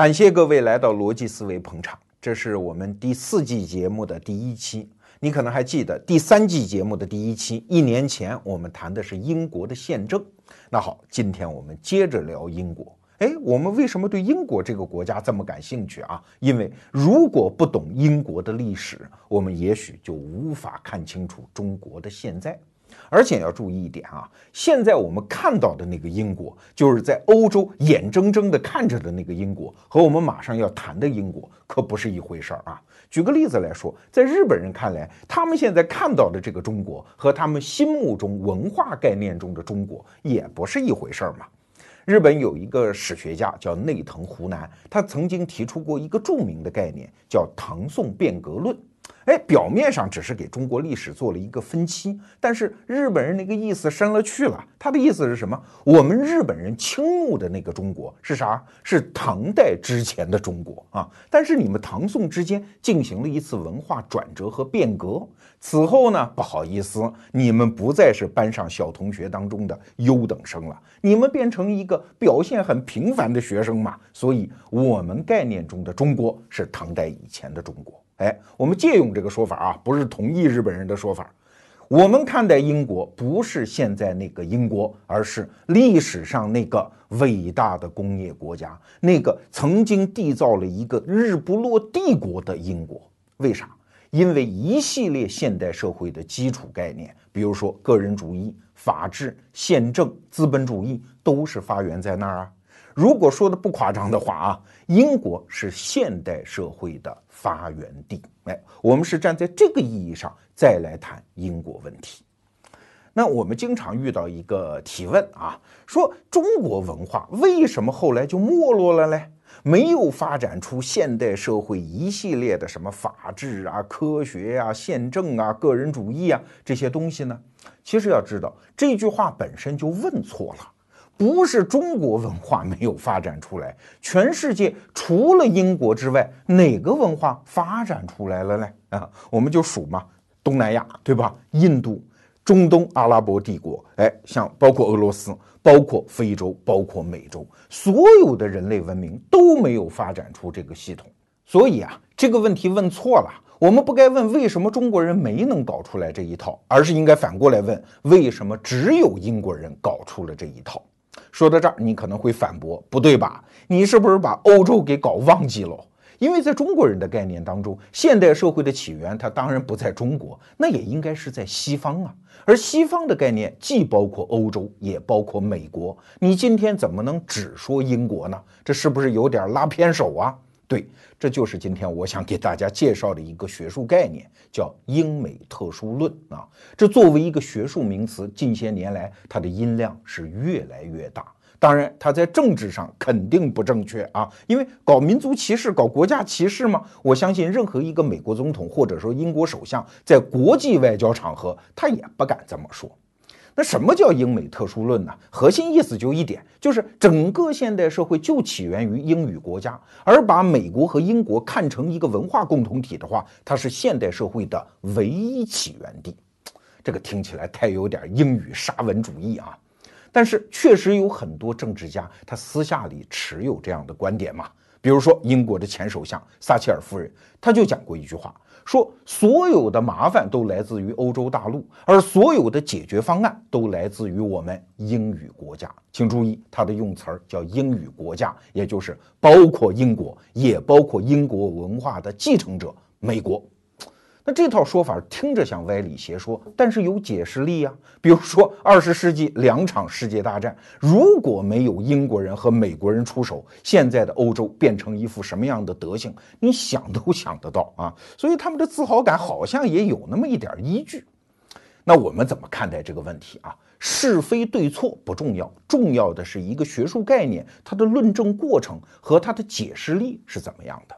感谢各位来到逻辑思维捧场，这是我们第四季节目的第一期。你可能还记得第三季节目的第一期，一年前我们谈的是英国的宪政。那好，今天我们接着聊英国。哎，我们为什么对英国这个国家这么感兴趣啊？因为如果不懂英国的历史，我们也许就无法看清楚中国的现在。而且要注意一点啊，现在我们看到的那个英国，就是在欧洲眼睁睁地看着的那个英国，和我们马上要谈的英国可不是一回事儿啊。举个例子来说，在日本人看来，他们现在看到的这个中国，和他们心目中文化概念中的中国也不是一回事儿嘛。日本有一个史学家叫内藤湖南，他曾经提出过一个著名的概念，叫唐宋变革论。哎，表面上只是给中国历史做了一个分期，但是日本人那个意思深了去了。他的意思是什么？我们日本人倾慕的那个中国是啥？是唐代之前的中国啊！但是你们唐宋之间进行了一次文化转折和变革，此后呢，不好意思，你们不再是班上小同学当中的优等生了，你们变成一个表现很平凡的学生嘛。所以，我们概念中的中国是唐代以前的中国。哎，我们借用这个说法啊，不是同意日本人的说法。我们看待英国，不是现在那个英国，而是历史上那个伟大的工业国家，那个曾经缔造了一个日不落帝国的英国。为啥？因为一系列现代社会的基础概念，比如说个人主义、法治、宪政、资本主义，都是发源在那儿啊。如果说的不夸张的话啊，英国是现代社会的发源地。哎，我们是站在这个意义上再来谈英国问题。那我们经常遇到一个提问啊，说中国文化为什么后来就没落了嘞？没有发展出现代社会一系列的什么法治啊、科学啊、宪政啊、个人主义啊这些东西呢？其实要知道，这句话本身就问错了。不是中国文化没有发展出来，全世界除了英国之外，哪个文化发展出来了呢？啊，我们就数嘛，东南亚对吧？印度、中东阿拉伯帝国，哎，像包括俄罗斯、包括非洲、包括美洲，所有的人类文明都没有发展出这个系统。所以啊，这个问题问错了，我们不该问为什么中国人没能搞出来这一套，而是应该反过来问为什么只有英国人搞出了这一套。说到这儿，你可能会反驳，不对吧？你是不是把欧洲给搞忘记了？因为在中国人的概念当中，现代社会的起源，它当然不在中国，那也应该是在西方啊。而西方的概念既包括欧洲，也包括美国。你今天怎么能只说英国呢？这是不是有点拉偏手啊？对，这就是今天我想给大家介绍的一个学术概念，叫英美特殊论啊。这作为一个学术名词，近些年来它的音量是越来越大。当然，它在政治上肯定不正确啊，因为搞民族歧视、搞国家歧视吗？我相信任何一个美国总统或者说英国首相，在国际外交场合，他也不敢这么说。那什么叫英美特殊论呢？核心意思就一点，就是整个现代社会就起源于英语国家，而把美国和英国看成一个文化共同体的话，它是现代社会的唯一起源地。这个听起来太有点英语沙文主义啊，但是确实有很多政治家他私下里持有这样的观点嘛。比如说英国的前首相撒切尔夫人，他就讲过一句话。说所有的麻烦都来自于欧洲大陆，而所有的解决方案都来自于我们英语国家。请注意，他的用词儿叫英语国家，也就是包括英国，也包括英国文化的继承者美国。那这套说法听着像歪理邪说，但是有解释力啊。比如说，二十世纪两场世界大战，如果没有英国人和美国人出手，现在的欧洲变成一副什么样的德行，你想都 想得到啊。所以他们的自豪感好像也有那么一点依据。那我们怎么看待这个问题啊？是非对错不重要，重要的是一个学术概念，它的论证过程和它的解释力是怎么样的。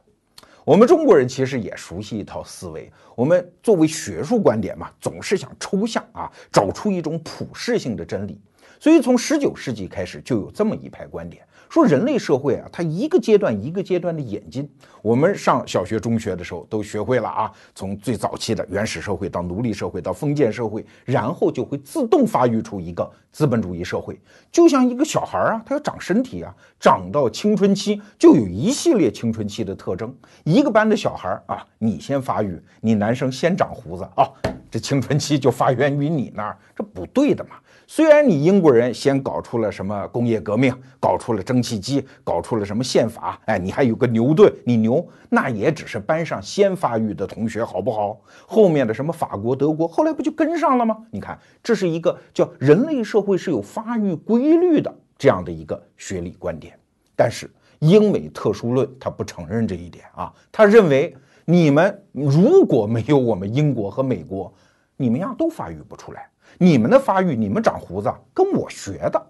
我们中国人其实也熟悉一套思维，我们作为学术观点嘛，总是想抽象啊，找出一种普世性的真理。所以从十九世纪开始就有这么一派观点，说人类社会啊，它一个阶段一个阶段的演进。我们上小学、中学的时候都学会了啊，从最早期的原始社会到奴隶社会到封建社会，然后就会自动发育出一个资本主义社会。就像一个小孩啊，他要长身体啊，长到青春期就有一系列青春期的特征。一个班的小孩啊，你先发育，你男生先长胡子啊，这青春期就发源于你那儿，这不对的嘛。虽然你英国人先搞出了什么工业革命，搞出了蒸汽机，搞出了什么宪法，哎，你还有个牛顿，你牛，那也只是班上先发育的同学，好不好？后面的什么法国、德国，后来不就跟上了吗？你看，这是一个叫人类社会是有发育规律的这样的一个学理观点。但是英美特殊论他不承认这一点啊，他认为你们如果没有我们英国和美国，你们呀都发育不出来。你们的发育，你们长胡子跟我学的，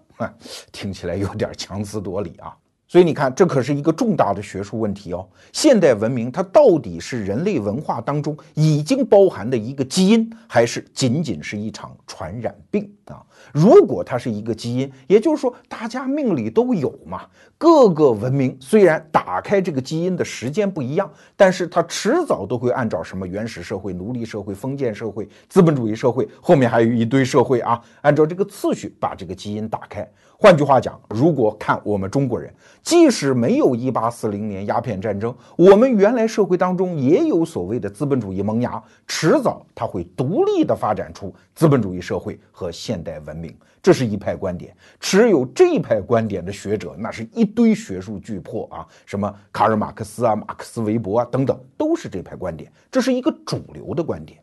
听起来有点强词夺理啊。所以你看，这可是一个重大的学术问题哦。现代文明它到底是人类文化当中已经包含的一个基因，还是仅仅是一场传染病啊？如果它是一个基因，也就是说大家命里都有嘛。各个文明虽然打开这个基因的时间不一样，但是它迟早都会按照什么原始社会、奴隶社会、封建社会、资本主义社会，后面还有一堆社会啊，按照这个次序把这个基因打开。换句话讲，如果看我们中国人，即使没有一八四零年鸦片战争，我们原来社会当中也有所谓的资本主义萌芽，迟早它会独立的发展出资本主义社会和现代文明。这是一派观点，持有这一派观点的学者，那是一堆学术巨破啊，什么卡尔马克思啊、马克思韦伯啊等等，都是这派观点，这是一个主流的观点。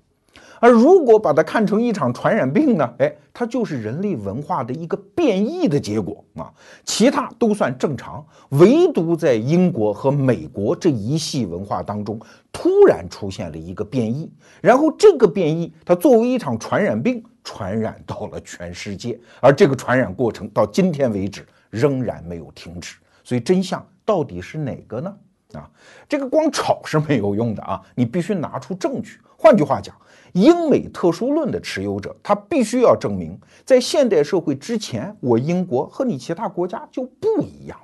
而如果把它看成一场传染病呢？哎，它就是人类文化的一个变异的结果啊，其他都算正常，唯独在英国和美国这一系文化当中，突然出现了一个变异，然后这个变异它作为一场传染病传染到了全世界，而这个传染过程到今天为止仍然没有停止。所以真相到底是哪个呢？啊，这个光吵是没有用的啊，你必须拿出证据。换句话讲。英美特殊论的持有者，他必须要证明，在现代社会之前，我英国和你其他国家就不一样。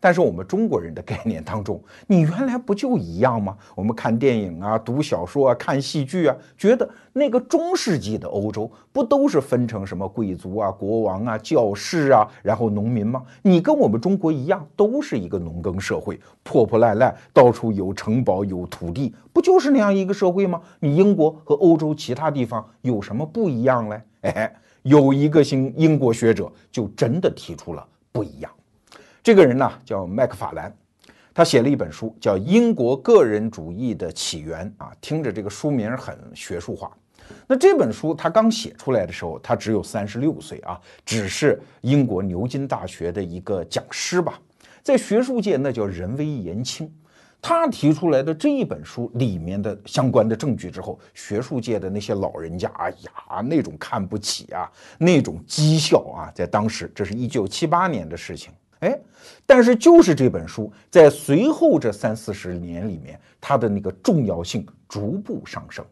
但是我们中国人的概念当中，你原来不就一样吗？我们看电影啊、读小说啊、看戏剧啊，觉得那个中世纪的欧洲不都是分成什么贵族啊、国王啊、教士啊，然后农民吗？你跟我们中国一样，都是一个农耕社会，破破烂烂，到处有城堡、有土地，不就是那样一个社会吗？你英国和欧洲其他地方有什么不一样嘞？哎，有一个新英国学者就真的提出了不一样。这个人呢叫麦克法兰，他写了一本书叫《英国个人主义的起源》啊，听着这个书名很学术化。那这本书他刚写出来的时候，他只有三十六岁啊，只是英国牛津大学的一个讲师吧，在学术界那叫人微言轻。他提出来的这一本书里面的相关的证据之后，学术界的那些老人家，哎呀，那种看不起啊，那种讥笑啊，在当时，这是一九七八年的事情。哎，但是就是这本书在随后这三四十年里面，它的那个重要性逐步上升。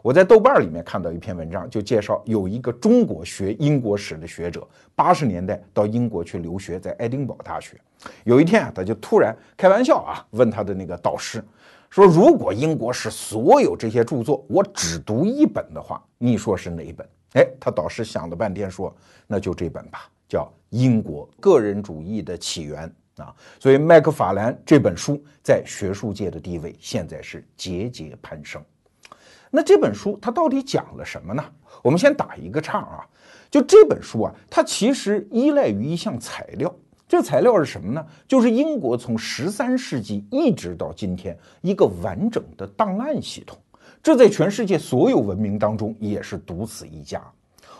我在豆瓣里面看到一篇文章，就介绍有一个中国学英国史的学者，八十年代到英国去留学，在爱丁堡大学。有一天啊，他就突然开玩笑啊，问他的那个导师说：“如果英国史所有这些著作我只读一本的话，你说是哪一本？”哎，他导师想了半天说：“那就这本吧。”叫《英国个人主义的起源》啊，所以麦克法兰这本书在学术界的地位现在是节节攀升。那这本书它到底讲了什么呢？我们先打一个岔啊，就这本书啊，它其实依赖于一项材料，这材料是什么呢？就是英国从十三世纪一直到今天一个完整的档案系统，这在全世界所有文明当中也是独此一家。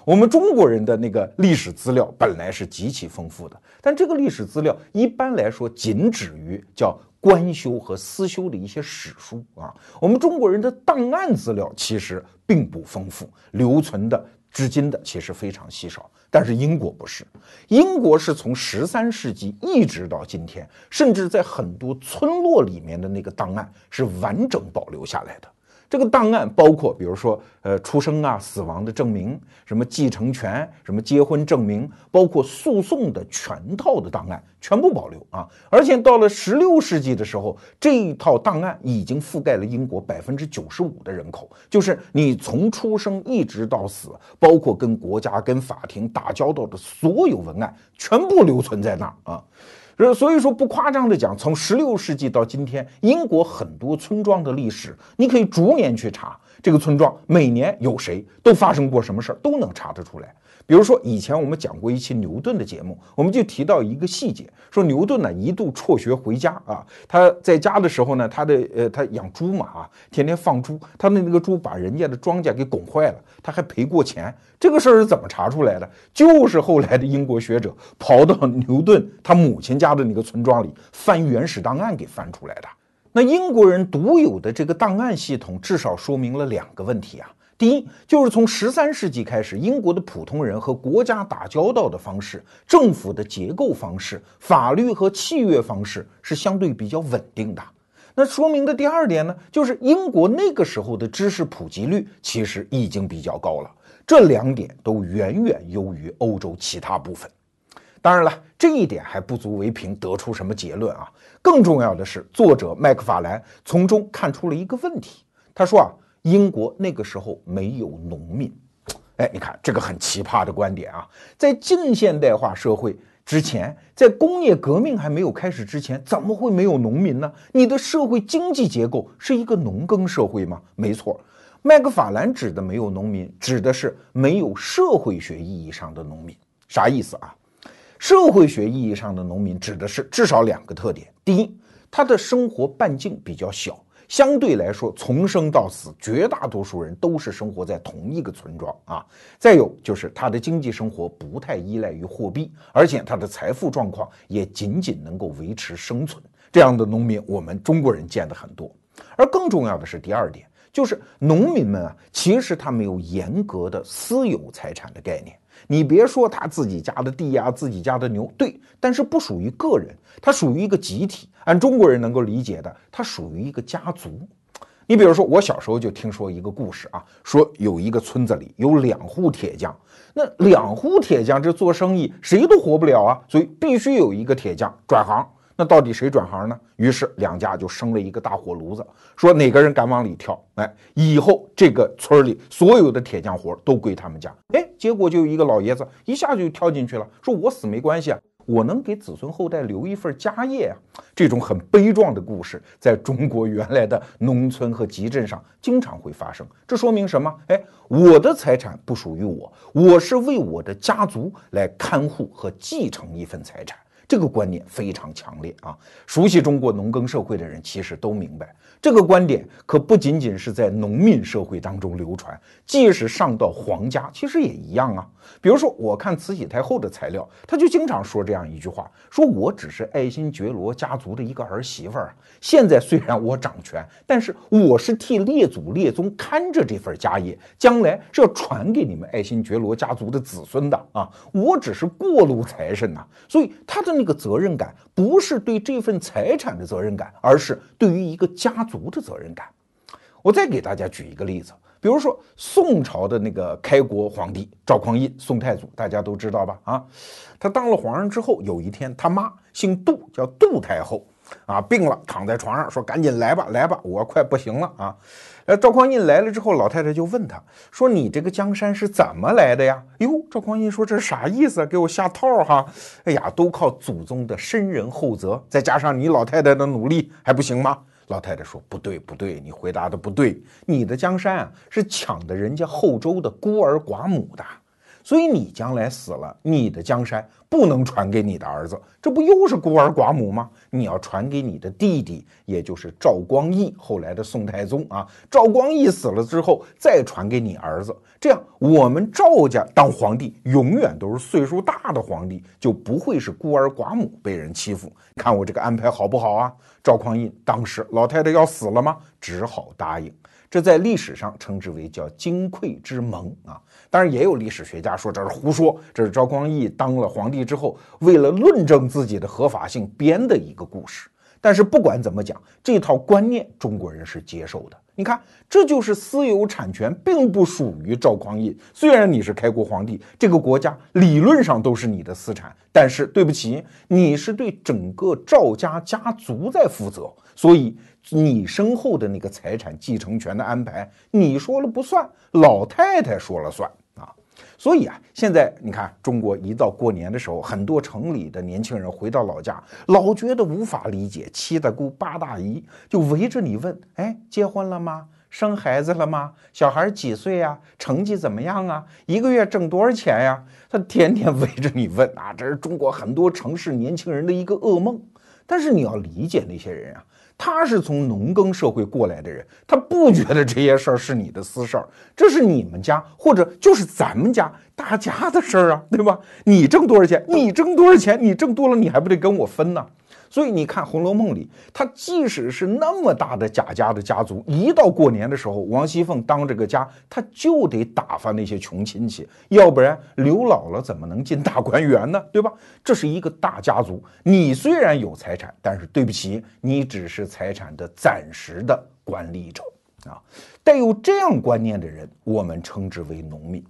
我们中国人的那个历史资料本来是极其丰富的，但这个历史资料一般来说仅止于叫官修和私修的一些史书啊。我们中国人的档案资料其实并不丰富，留存的至今的其实非常稀少。但是英国不是，英国是从十三世纪一直到今天，甚至在很多村落里面的那个档案是完整保留下来的。这个档案包括，比如说，呃，出生啊、死亡的证明，什么继承权、什么结婚证明，包括诉讼的全套的档案，全部保留啊。而且到了十六世纪的时候，这一套档案已经覆盖了英国百分之九十五的人口，就是你从出生一直到死，包括跟国家、跟法庭打交道的所有文案，全部留存在那儿啊。所以说，不夸张的讲，从十六世纪到今天，英国很多村庄的历史，你可以逐年去查，这个村庄每年有谁，都发生过什么事儿，都能查得出来。比如说，以前我们讲过一期牛顿的节目，我们就提到一个细节，说牛顿呢一度辍学回家啊，他在家的时候呢，他的呃他养猪嘛啊，天天放猪，他的那个猪把人家的庄稼给拱坏了，他还赔过钱。这个事儿是怎么查出来的？就是后来的英国学者跑到牛顿他母亲家的那个村庄里翻原始档案给翻出来的。那英国人独有的这个档案系统，至少说明了两个问题啊。第一，就是从十三世纪开始，英国的普通人和国家打交道的方式、政府的结构方式、法律和契约方式是相对比较稳定的。那说明的第二点呢，就是英国那个时候的知识普及率其实已经比较高了。这两点都远远优于欧洲其他部分。当然了，这一点还不足为凭，得出什么结论啊？更重要的是，作者麦克法兰从中看出了一个问题。他说啊。英国那个时候没有农民，哎，你看这个很奇葩的观点啊！在近现代化社会之前，在工业革命还没有开始之前，怎么会没有农民呢？你的社会经济结构是一个农耕社会吗？没错，麦克法兰指的没有农民，指的是没有社会学意义上的农民。啥意思啊？社会学意义上的农民指的是至少两个特点：第一，他的生活半径比较小。相对来说，从生到死，绝大多数人都是生活在同一个村庄啊。再有就是他的经济生活不太依赖于货币，而且他的财富状况也仅仅能够维持生存。这样的农民，我们中国人见的很多。而更重要的是第二点，就是农民们啊，其实他没有严格的私有财产的概念。你别说他自己家的地呀，自己家的牛，对，但是不属于个人，他属于一个集体。按中国人能够理解的，他属于一个家族。你比如说，我小时候就听说一个故事啊，说有一个村子里有两户铁匠，那两户铁匠这做生意谁都活不了啊，所以必须有一个铁匠转行。那到底谁转行呢？于是两家就生了一个大火炉子，说哪个人敢往里跳，哎，以后这个村里所有的铁匠活都归他们家。哎，结果就有一个老爷子一下就跳进去了，说我死没关系啊。我能给子孙后代留一份家业啊！这种很悲壮的故事，在中国原来的农村和集镇上经常会发生。这说明什么？哎，我的财产不属于我，我是为我的家族来看护和继承一份财产。这个观念非常强烈啊！熟悉中国农耕社会的人其实都明白。这个观点可不仅仅是在农民社会当中流传，即使上到皇家，其实也一样啊。比如说，我看慈禧太后的材料，她就经常说这样一句话：说我只是爱新觉罗家族的一个儿媳妇儿。现在虽然我掌权，但是我是替列祖列宗看着这份家业，将来是要传给你们爱新觉罗家族的子孙的啊。我只是过路财神呐，所以他的那个责任感不是对这份财产的责任感，而是对于一个家。族的责任感，我再给大家举一个例子，比如说宋朝的那个开国皇帝赵匡胤，宋太祖，大家都知道吧？啊，他当了皇上之后，有一天他妈姓杜，叫杜太后，啊，病了，躺在床上，说赶紧来吧，来吧，我快不行了啊！呃，赵匡胤来了之后，老太太就问他说：“你这个江山是怎么来的呀？”哟，赵匡胤说：“这是啥意思？给我下套哈？哎呀，都靠祖宗的深仁厚泽，再加上你老太太的努力，还不行吗？”老太太说：“不对，不对，你回答的不对。你的江山啊，是抢的人家后周的孤儿寡母的，所以你将来死了，你的江山不能传给你的儿子，这不又是孤儿寡母吗？你要传给你的弟弟，也就是赵光义，后来的宋太宗啊。赵光义死了之后，再传给你儿子，这样我们赵家当皇帝永远都是岁数大的皇帝，就不会是孤儿寡母被人欺负。看我这个安排好不好啊？”赵匡胤当时老太太要死了吗？只好答应。这在历史上称之为叫金匮之盟啊。当然也有历史学家说这是胡说，这是赵匡胤当了皇帝之后为了论证自己的合法性编的一个故事。但是不管怎么讲，这套观念中国人是接受的。你看，这就是私有产权并不属于赵匡胤。虽然你是开国皇帝，这个国家理论上都是你的私产，但是对不起，你是对整个赵家家族在负责，所以你身后的那个财产继承权的安排，你说了不算，老太太说了算啊。所以啊，现在你看，中国一到过年的时候，很多城里的年轻人回到老家，老觉得无法理解，七大姑八大姨就围着你问：哎，结婚了吗？生孩子了吗？小孩几岁呀？成绩怎么样啊？一个月挣多少钱呀？他天天围着你问啊，这是中国很多城市年轻人的一个噩梦。但是你要理解那些人啊。他是从农耕社会过来的人，他不觉得这些事儿是你的私事儿，这是你们家或者就是咱们家大家的事儿啊，对吧？你挣多少钱？你挣多少钱？你挣多了，你还不得跟我分呢？所以你看《红楼梦》里，他即使是那么大的贾家的家族，一到过年的时候，王熙凤当这个家，他就得打发那些穷亲戚，要不然刘姥姥怎么能进大观园呢？对吧？这是一个大家族，你虽然有财产，但是对不起，你只是财产的暂时的管理者啊。带有这样观念的人，我们称之为农民。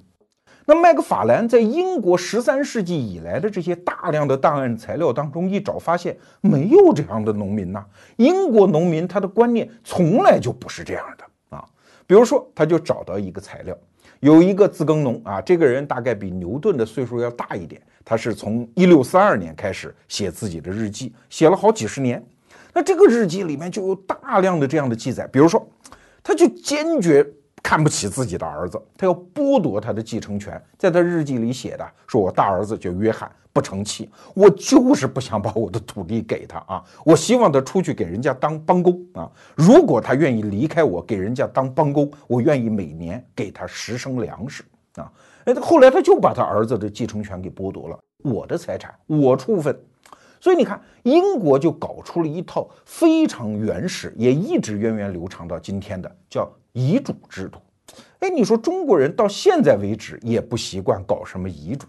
那麦克法兰在英国十三世纪以来的这些大量的档案材料当中一找，发现没有这样的农民呐。英国农民他的观念从来就不是这样的啊。比如说，他就找到一个材料，有一个自耕农啊，这个人大概比牛顿的岁数要大一点，他是从一六四二年开始写自己的日记，写了好几十年。那这个日记里面就有大量的这样的记载，比如说，他就坚决。看不起自己的儿子，他要剥夺他的继承权。在他日记里写的，说我大儿子叫约翰，不成器，我就是不想把我的土地给他啊！我希望他出去给人家当帮工啊！如果他愿意离开我，给人家当帮工，我愿意每年给他十升粮食啊！哎，后来他就把他儿子的继承权给剥夺了，我的财产我处分。所以你看，英国就搞出了一套非常原始，也一直源远流长到今天的叫。遗嘱制度，哎，你说中国人到现在为止也不习惯搞什么遗嘱。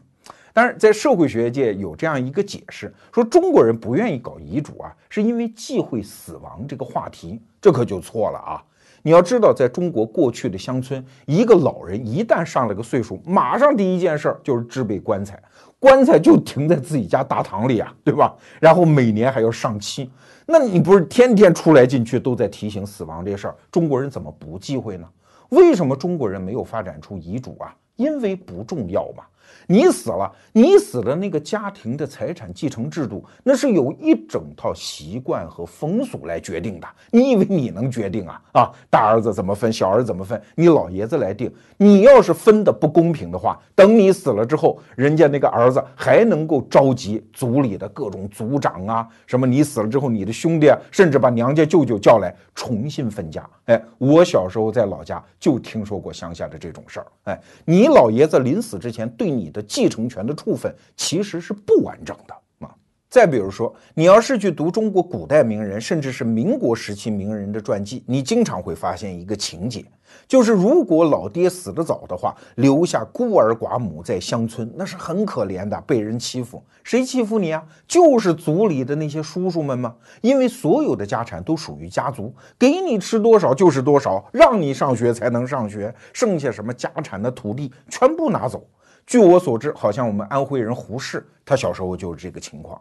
当然，在社会学界有这样一个解释，说中国人不愿意搞遗嘱啊，是因为忌讳死亡这个话题。这可就错了啊！你要知道，在中国过去的乡村，一个老人一旦上了个岁数，马上第一件事儿就是置备棺材，棺材就停在自己家大堂里啊，对吧？然后每年还要上漆。那你不是天天出来进去都在提醒死亡这事儿？中国人怎么不忌讳呢？为什么中国人没有发展出遗嘱啊？因为不重要嘛。你死了，你死了，那个家庭的财产继承制度，那是有一整套习惯和风俗来决定的。你以为你能决定啊？啊，大儿子怎么分，小儿子怎么分，你老爷子来定。你要是分的不公平的话，等你死了之后，人家那个儿子还能够召集族里的各种族长啊，什么你死了之后，你的兄弟啊，甚至把娘家舅舅叫来重新分家。哎，我小时候在老家就听说过乡下的这种事儿。哎，你老爷子临死之前对你你的。继承权的处分其实是不完整的啊。再比如说，你要是去读中国古代名人，甚至是民国时期名人的传记，你经常会发现一个情节，就是如果老爹死得早的话，留下孤儿寡母在乡村，那是很可怜的，被人欺负。谁欺负你啊？就是族里的那些叔叔们吗？因为所有的家产都属于家族，给你吃多少就是多少，让你上学才能上学，剩下什么家产的土地全部拿走。据我所知，好像我们安徽人胡适，他小时候就是这个情况。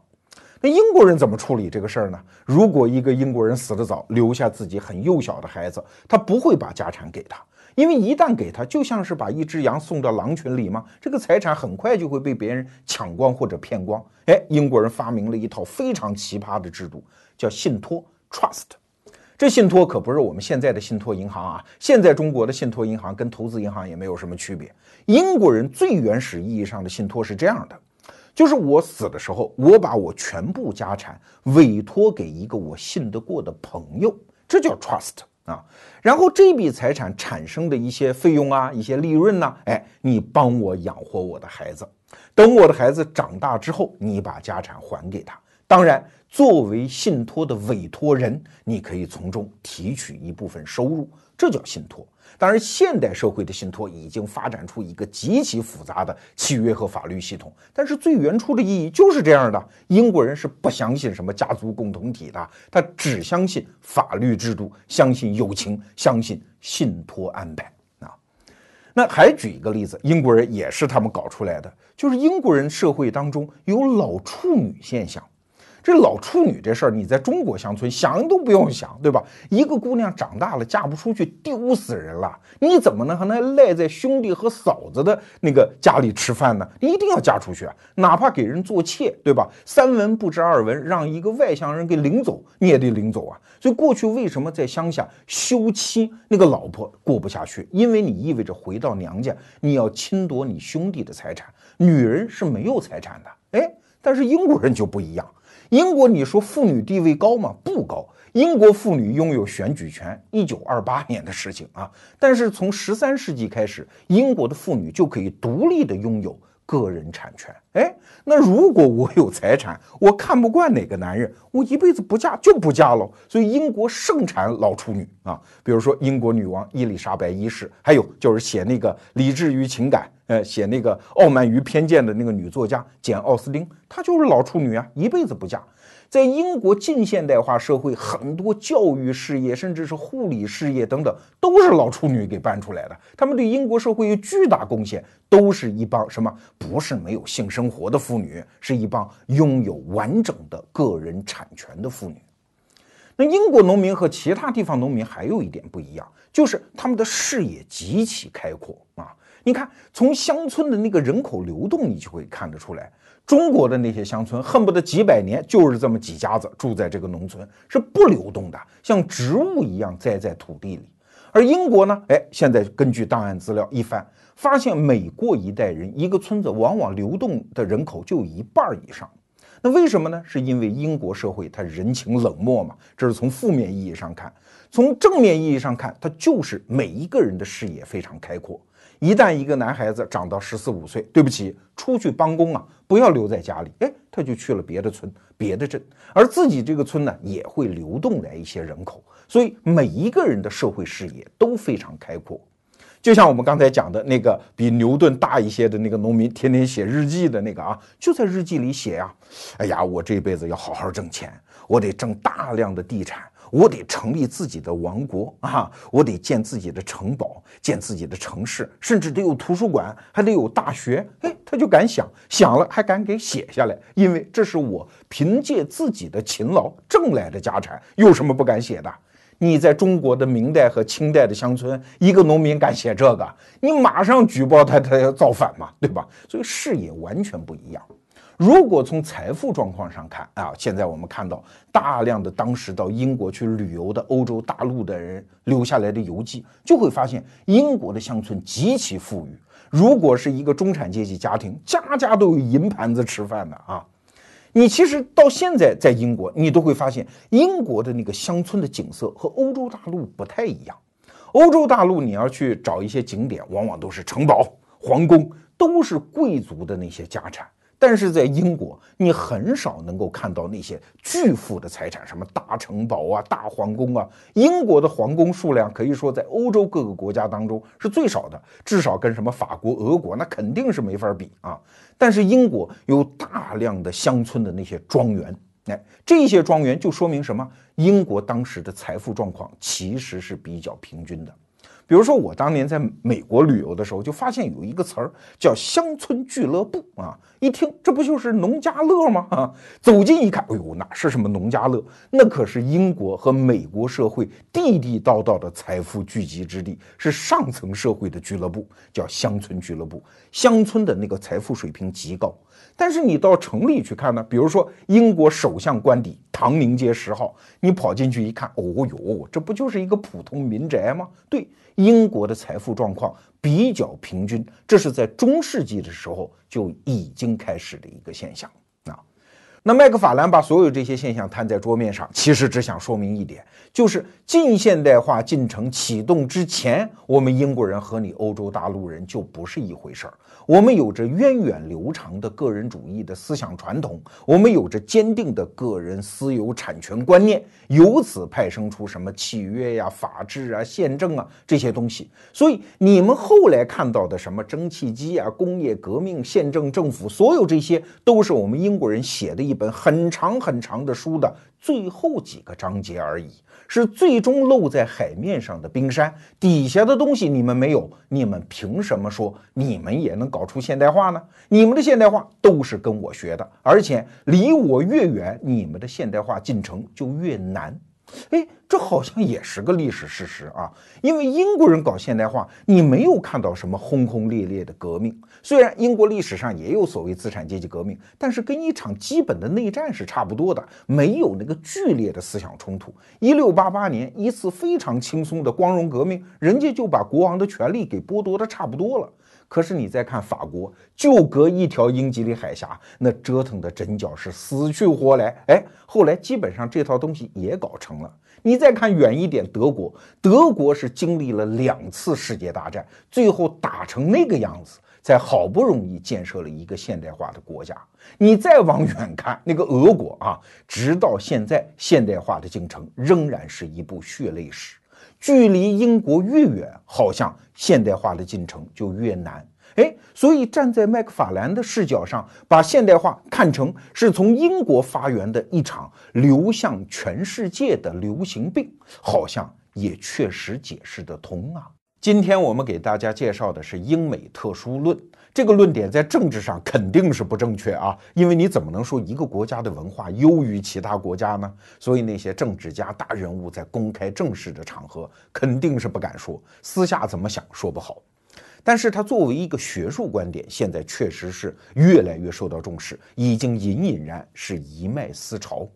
那英国人怎么处理这个事儿呢？如果一个英国人死得早，留下自己很幼小的孩子，他不会把家产给他，因为一旦给他，就像是把一只羊送到狼群里嘛，这个财产很快就会被别人抢光或者骗光。哎，英国人发明了一套非常奇葩的制度，叫信托 （trust）。这信托可不是我们现在的信托银行啊！现在中国的信托银行跟投资银行也没有什么区别。英国人最原始意义上的信托是这样的，就是我死的时候，我把我全部家产委托给一个我信得过的朋友，这叫 trust 啊。然后这笔财产产生的一些费用啊，一些利润呢，哎，你帮我养活我的孩子，等我的孩子长大之后，你把家产还给他。当然，作为信托的委托人，你可以从中提取一部分收入，这叫信托。当然，现代社会的信托已经发展出一个极其复杂的契约和法律系统，但是最原初的意义就是这样的。英国人是不相信什么家族共同体的，他只相信法律制度，相信友情，相信信托安排啊。那还举一个例子，英国人也是他们搞出来的，就是英国人社会当中有老处女现象。这老处女这事儿，你在中国乡村想都不用想，对吧？一个姑娘长大了嫁不出去，丢死人了。你怎么能还能赖在兄弟和嫂子的那个家里吃饭呢？你一定要嫁出去啊，哪怕给人做妾，对吧？三文不值二文，让一个外乡人给领走，你也得领走啊。所以过去为什么在乡下休妻，那个老婆过不下去？因为你意味着回到娘家，你要侵夺你兄弟的财产，女人是没有财产的。哎，但是英国人就不一样。英国，你说妇女地位高吗？不高。英国妇女拥有选举权，一九二八年的事情啊。但是从十三世纪开始，英国的妇女就可以独立的拥有个人产权。哎，那如果我有财产，我看不惯哪个男人，我一辈子不嫁就不嫁喽。所以英国盛产老处女啊。比如说英国女王伊丽莎白一世，还有就是写那个理智与情感。呃，写那个《傲慢与偏见》的那个女作家简·奥斯汀，她就是老处女啊，一辈子不嫁。在英国近现代化社会，很多教育事业，甚至是护理事业等等，都是老处女给办出来的。他们对英国社会有巨大贡献，都是一帮什么？不是没有性生活的妇女，是一帮拥有完整的个人产权的妇女。那英国农民和其他地方农民还有一点不一样，就是他们的视野极其开阔啊。你看，从乡村的那个人口流动，你就会看得出来，中国的那些乡村恨不得几百年就是这么几家子住在这个农村，是不流动的，像植物一样栽在土地里。而英国呢，哎，现在根据档案资料一翻，发现每过一代人，一个村子往往流动的人口就有一半以上。那为什么呢？是因为英国社会它人情冷漠嘛？这是从负面意义上看，从正面意义上看，它就是每一个人的视野非常开阔。一旦一个男孩子长到十四五岁，对不起，出去帮工啊，不要留在家里，哎，他就去了别的村、别的镇，而自己这个村呢，也会流动来一些人口，所以每一个人的社会视野都非常开阔。就像我们刚才讲的那个比牛顿大一些的那个农民，天天写日记的那个啊，就在日记里写呀，哎呀，我这辈子要好好挣钱，我得挣大量的地产。我得成立自己的王国啊！我得建自己的城堡，建自己的城市，甚至得有图书馆，还得有大学。哎，他就敢想，想了还敢给写下来，因为这是我凭借自己的勤劳挣来的家产，有什么不敢写的？你在中国的明代和清代的乡村，一个农民敢写这个，你马上举报他，他要造反嘛，对吧？所以视野完全不一样。如果从财富状况上看啊，现在我们看到大量的当时到英国去旅游的欧洲大陆的人留下来的游记，就会发现英国的乡村极其富裕。如果是一个中产阶级家庭，家家都有银盘子吃饭的啊。你其实到现在在英国，你都会发现英国的那个乡村的景色和欧洲大陆不太一样。欧洲大陆你要去找一些景点，往往都是城堡、皇宫，都是贵族的那些家产。但是在英国，你很少能够看到那些巨富的财产，什么大城堡啊、大皇宫啊。英国的皇宫数量可以说在欧洲各个国家当中是最少的，至少跟什么法国、俄国那肯定是没法比啊。但是英国有大量的乡村的那些庄园，哎，这些庄园就说明什么？英国当时的财富状况其实是比较平均的。比如说，我当年在美国旅游的时候，就发现有一个词儿叫“乡村俱乐部”啊，一听这不就是农家乐吗？啊，走近一看，哎呦，哪是什么农家乐？那可是英国和美国社会地地道道的财富聚集之地，是上层社会的俱乐部，叫乡村俱乐部。乡村的那个财富水平极高。但是你到城里去看呢，比如说英国首相官邸唐宁街十号，你跑进去一看，哦哟，这不就是一个普通民宅吗？对，英国的财富状况比较平均，这是在中世纪的时候就已经开始的一个现象啊。那麦克法兰把所有这些现象摊在桌面上，其实只想说明一点，就是近现代化进程启动之前，我们英国人和你欧洲大陆人就不是一回事儿。我们有着源远流长的个人主义的思想传统，我们有着坚定的个人私有产权观念，由此派生出什么契约呀、法治啊、宪政啊这些东西。所以你们后来看到的什么蒸汽机啊、工业革命、宪政政府，所有这些都是我们英国人写的一本很长很长的书的最后几个章节而已。是最终露在海面上的冰山，底下的东西你们没有，你们凭什么说你们也能搞出现代化呢？你们的现代化都是跟我学的，而且离我越远，你们的现代化进程就越难。哎，这好像也是个历史事实啊！因为英国人搞现代化，你没有看到什么轰轰烈烈的革命。虽然英国历史上也有所谓资产阶级革命，但是跟一场基本的内战是差不多的，没有那个剧烈的思想冲突。一六八八年一次非常轻松的光荣革命，人家就把国王的权利给剥夺的差不多了。可是你再看法国，就隔一条英吉利海峡，那折腾的真叫是死去活来。哎，后来基本上这套东西也搞成了。你再看远一点，德国，德国是经历了两次世界大战，最后打成那个样子，才好不容易建设了一个现代化的国家。你再往远看，那个俄国啊，直到现在现代化的进程仍然是一部血泪史。距离英国越远，好像现代化的进程就越难。哎，所以站在麦克法兰的视角上，把现代化看成是从英国发源的一场流向全世界的流行病，好像也确实解释得通啊。今天我们给大家介绍的是英美特殊论。这个论点在政治上肯定是不正确啊，因为你怎么能说一个国家的文化优于其他国家呢？所以那些政治家大人物在公开正式的场合肯定是不敢说，私下怎么想说不好。但是它作为一个学术观点，现在确实是越来越受到重视，已经隐隐然是一脉思潮。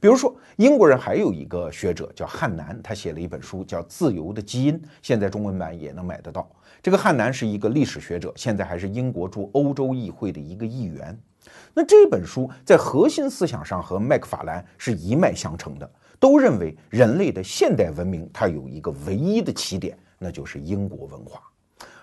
比如说，英国人还有一个学者叫汉南，他写了一本书叫《自由的基因》，现在中文版也能买得到。这个汉南是一个历史学者，现在还是英国驻欧洲议会的一个议员。那这本书在核心思想上和麦克法兰是一脉相承的，都认为人类的现代文明它有一个唯一的起点，那就是英国文化。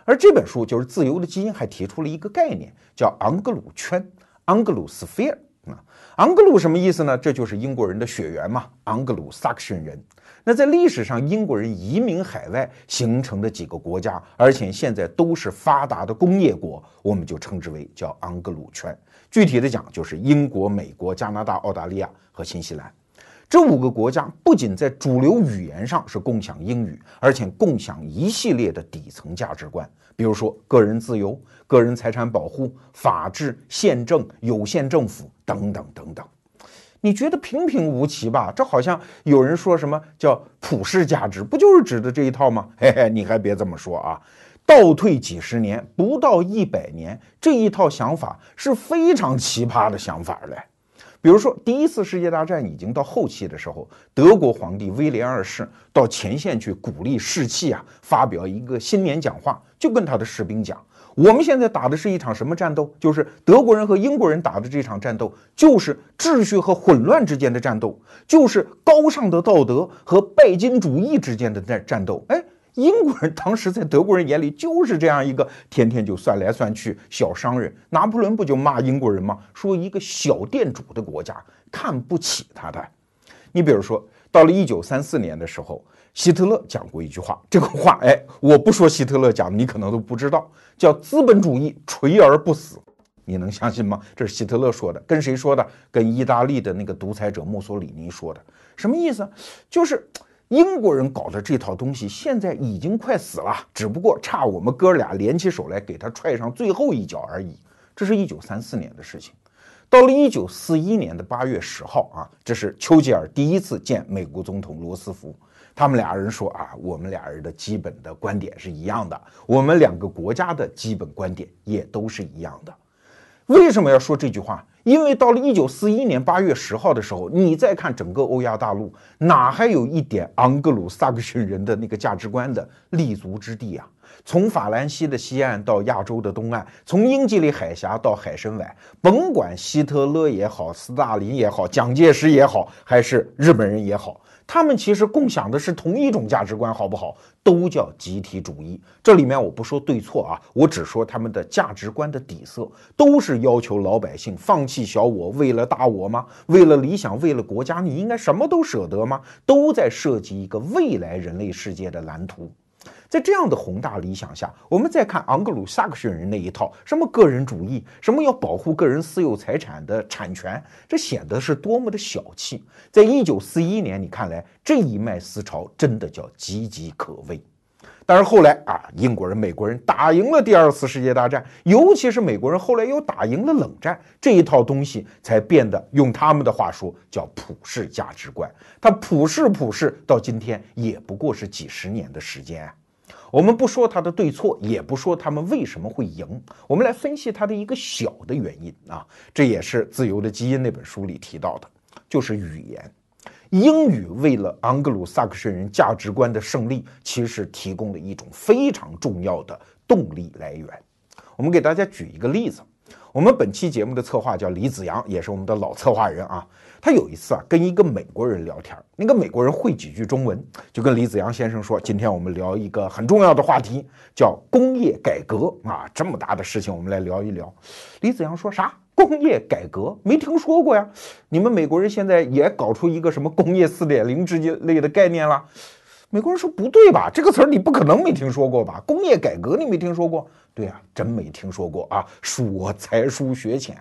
而这本书就是《自由的基因》，还提出了一个概念，叫昂格鲁圈 （Anglo-Sphere）。啊，昂格鲁什么意思呢？这就是英国人的血缘嘛，昂格鲁萨克逊人。那在历史上，英国人移民海外形成的几个国家，而且现在都是发达的工业国，我们就称之为叫昂格鲁圈。具体的讲，就是英国、美国、加拿大、澳大利亚和新西兰这五个国家，不仅在主流语言上是共享英语，而且共享一系列的底层价值观，比如说个人自由。个人财产保护、法治、宪政、有限政府等等等等，你觉得平平无奇吧？这好像有人说什么叫普世价值，不就是指的这一套吗？嘿嘿，你还别这么说啊！倒退几十年，不到一百年，这一套想法是非常奇葩的想法嘞。比如说，第一次世界大战已经到后期的时候，德国皇帝威廉二世到前线去鼓励士气啊，发表一个新年讲话，就跟他的士兵讲。我们现在打的是一场什么战斗？就是德国人和英国人打的这场战斗，就是秩序和混乱之间的战斗，就是高尚的道德和拜金主义之间的战战斗。哎，英国人当时在德国人眼里就是这样一个天天就算来算去小商人。拿破仑不就骂英国人吗？说一个小店主的国家看不起他的。你比如说，到了一九三四年的时候。希特勒讲过一句话，这个话，哎，我不说希特勒讲，你可能都不知道，叫“资本主义垂而不死”，你能相信吗？这是希特勒说的，跟谁说的？跟意大利的那个独裁者墨索里尼说的。什么意思？就是英国人搞的这套东西，现在已经快死了，只不过差我们哥俩联起手来给他踹上最后一脚而已。这是一九三四年的事情。到了一九四一年的八月十号啊，这是丘吉尔第一次见美国总统罗斯福。他们俩人说啊，我们俩人的基本的观点是一样的，我们两个国家的基本观点也都是一样的。为什么要说这句话？因为到了一九四一年八月十号的时候，你再看整个欧亚大陆，哪还有一点盎格鲁撒克逊人的那个价值观的立足之地啊？从法兰西的西岸到亚洲的东岸，从英吉利海峡到海参崴，甭管希特勒也好，斯大林也好，蒋介石也好，还是日本人也好。他们其实共享的是同一种价值观，好不好？都叫集体主义。这里面我不说对错啊，我只说他们的价值观的底色都是要求老百姓放弃小我，为了大我吗？为了理想，为了国家，你应该什么都舍得吗？都在设计一个未来人类世界的蓝图。在这样的宏大理想下，我们再看盎格鲁撒克逊人那一套，什么个人主义，什么要保护个人私有财产的产权，这显得是多么的小气。在一九四一年，你看来这一脉思潮真的叫岌岌可危。但是后来啊，英国人、美国人打赢了第二次世界大战，尤其是美国人后来又打赢了冷战，这一套东西才变得用他们的话说叫普世价值观。它普世普世到今天也不过是几十年的时间。我们不说他的对错，也不说他们为什么会赢，我们来分析他的一个小的原因啊，这也是《自由的基因》那本书里提到的，就是语言。英语为了盎格鲁撒克逊人价值观的胜利，其实提供了一种非常重要的动力来源。我们给大家举一个例子，我们本期节目的策划叫李子阳，也是我们的老策划人啊。他有一次啊，跟一个美国人聊天，那个美国人会几句中文，就跟李子阳先生说：“今天我们聊一个很重要的话题，叫工业改革啊，这么大的事情，我们来聊一聊。”李子阳说啥？工业改革？没听说过呀！你们美国人现在也搞出一个什么工业四点零之类的概念了？美国人说不对吧？这个词儿你不可能没听说过吧？工业改革你没听说过？对呀，真没听说过啊！恕我才疏学浅。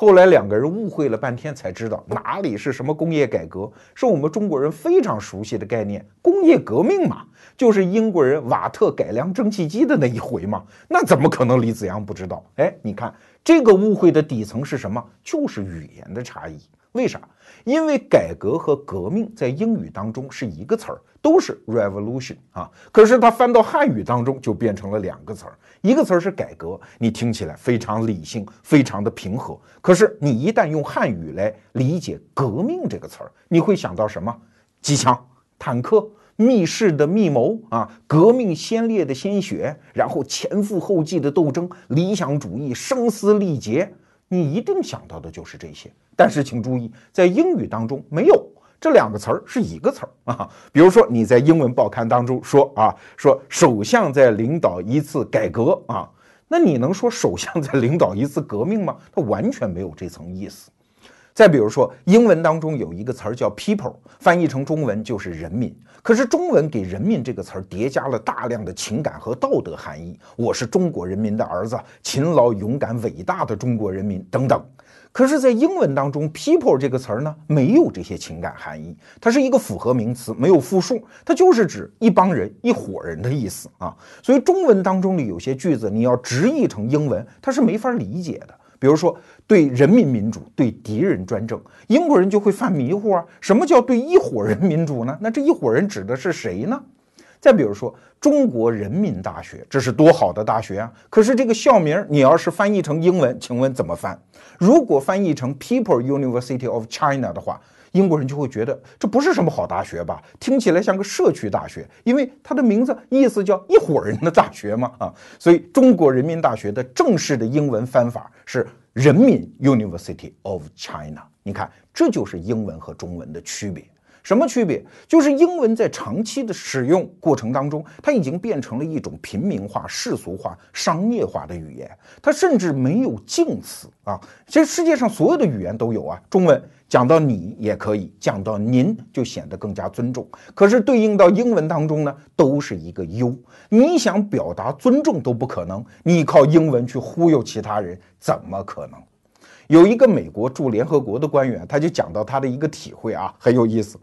后来两个人误会了半天，才知道哪里是什么工业改革，是我们中国人非常熟悉的概念——工业革命嘛，就是英国人瓦特改良蒸汽机的那一回嘛。那怎么可能李子阳不知道？哎，你看这个误会的底层是什么？就是语言的差异。为啥？因为改革和革命在英语当中是一个词儿，都是 revolution 啊。可是它翻到汉语当中就变成了两个词儿，一个词儿是改革，你听起来非常理性，非常的平和。可是你一旦用汉语来理解革命这个词儿，你会想到什么？机枪、坦克、密室的密谋啊，革命先烈的鲜血，然后前赴后继的斗争，理想主义声嘶力竭。你一定想到的就是这些，但是请注意，在英语当中没有这两个词儿是一个词儿啊。比如说你在英文报刊当中说啊，说首相在领导一次改革啊，那你能说首相在领导一次革命吗？他完全没有这层意思。再比如说，英文当中有一个词儿叫 people，翻译成中文就是人民。可是中文给人民这个词儿叠加了大量的情感和道德含义。我是中国人民的儿子，勤劳、勇敢、伟大的中国人民等等。可是，在英文当中，people 这个词儿呢，没有这些情感含义，它是一个复合名词，没有复数，它就是指一帮人、一伙人的意思啊。所以，中文当中的有些句子，你要直译成英文，它是没法理解的。比如说，对人民民主，对敌人专政，英国人就会犯迷糊啊。什么叫对一伙人民主呢？那这一伙人指的是谁呢？再比如说，中国人民大学，这是多好的大学啊！可是这个校名，你要是翻译成英文，请问怎么翻？如果翻译成 People University of China 的话。英国人就会觉得这不是什么好大学吧？听起来像个社区大学，因为它的名字意思叫一伙人的大学嘛啊！所以中国人民大学的正式的英文翻法是人民 University of China。你看，这就是英文和中文的区别。什么区别？就是英文在长期的使用过程当中，它已经变成了一种平民化、世俗化、商业化的语言。它甚至没有敬词啊！其实世界上所有的语言都有啊，中文。讲到你也可以，讲到您就显得更加尊重。可是对应到英文当中呢，都是一个 you。你想表达尊重都不可能，你靠英文去忽悠其他人，怎么可能？有一个美国驻联合国的官员，他就讲到他的一个体会啊，很有意思。